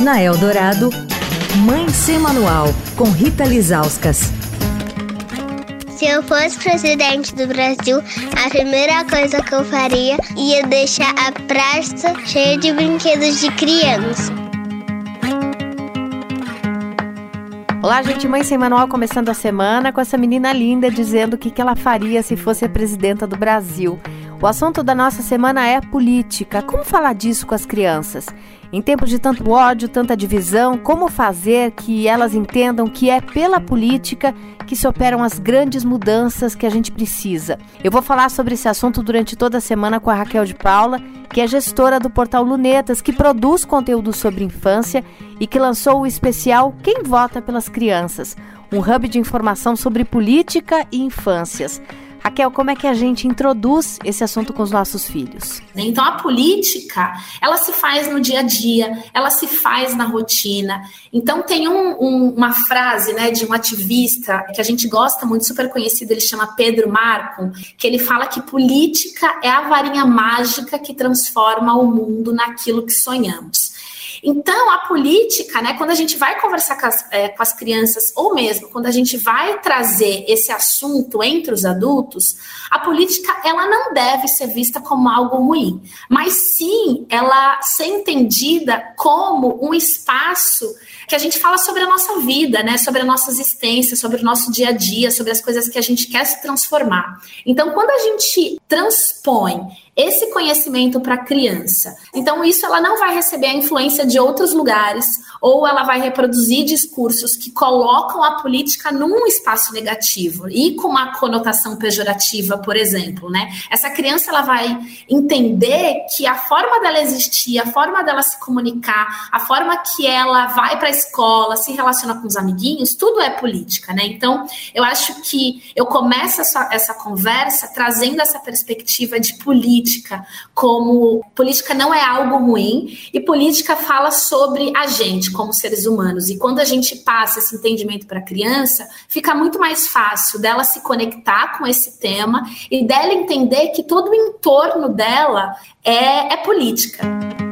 Na Eldorado, Mãe Sem Manual, com Rita Lizauskas. Se eu fosse presidente do Brasil, a primeira coisa que eu faria ia deixar a praça cheia de brinquedos de criança. Olá, gente, Mãe Sem Manual começando a semana com essa menina linda dizendo o que, que ela faria se fosse a presidenta do Brasil. O assunto da nossa semana é política. Como falar disso com as crianças? Em tempos de tanto ódio, tanta divisão, como fazer que elas entendam que é pela política que se operam as grandes mudanças que a gente precisa? Eu vou falar sobre esse assunto durante toda a semana com a Raquel de Paula, que é gestora do portal Lunetas, que produz conteúdo sobre infância e que lançou o especial Quem Vota pelas Crianças, um hub de informação sobre política e infâncias. Raquel, como é que a gente introduz esse assunto com os nossos filhos? Então, a política, ela se faz no dia a dia, ela se faz na rotina. Então, tem um, um, uma frase né, de um ativista que a gente gosta muito, super conhecido, ele chama Pedro Marco, que ele fala que política é a varinha mágica que transforma o mundo naquilo que sonhamos. Então, a política, né, quando a gente vai conversar com as, é, com as crianças, ou mesmo quando a gente vai trazer esse assunto entre os adultos, a política ela não deve ser vista como algo ruim, mas sim ela ser entendida como um espaço que a gente fala sobre a nossa vida, né? Sobre a nossa existência, sobre o nosso dia a dia, sobre as coisas que a gente quer se transformar. Então, quando a gente transpõe esse conhecimento para a criança. Então, isso ela não vai receber a influência de outros lugares, ou ela vai reproduzir discursos que colocam a política num espaço negativo e com uma conotação pejorativa, por exemplo, né? Essa criança ela vai entender que a forma dela existir, a forma dela se comunicar, a forma que ela vai para a escola, se relaciona com os amiguinhos, tudo é política, né? Então, eu acho que eu começo essa, essa conversa trazendo essa perspectiva de política, como política não é algo ruim e política fala sobre a gente como seres humanos. E quando a gente passa esse entendimento para a criança, fica muito mais fácil dela se conectar com esse tema e dela entender que todo o entorno dela é, é política.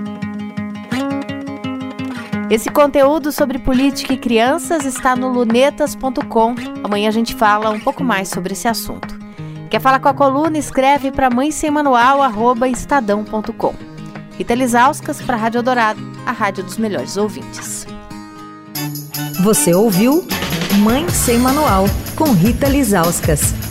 Esse conteúdo sobre política e crianças está no lunetas.com. Amanhã a gente fala um pouco mais sobre esse assunto. Quer falar com a coluna? Escreve para mãe sem manual, estadão.com. Rita Lisauskas para a Rádio Dourado, a rádio dos melhores ouvintes. Você ouviu Mãe Sem Manual, com Rita Lisauskas.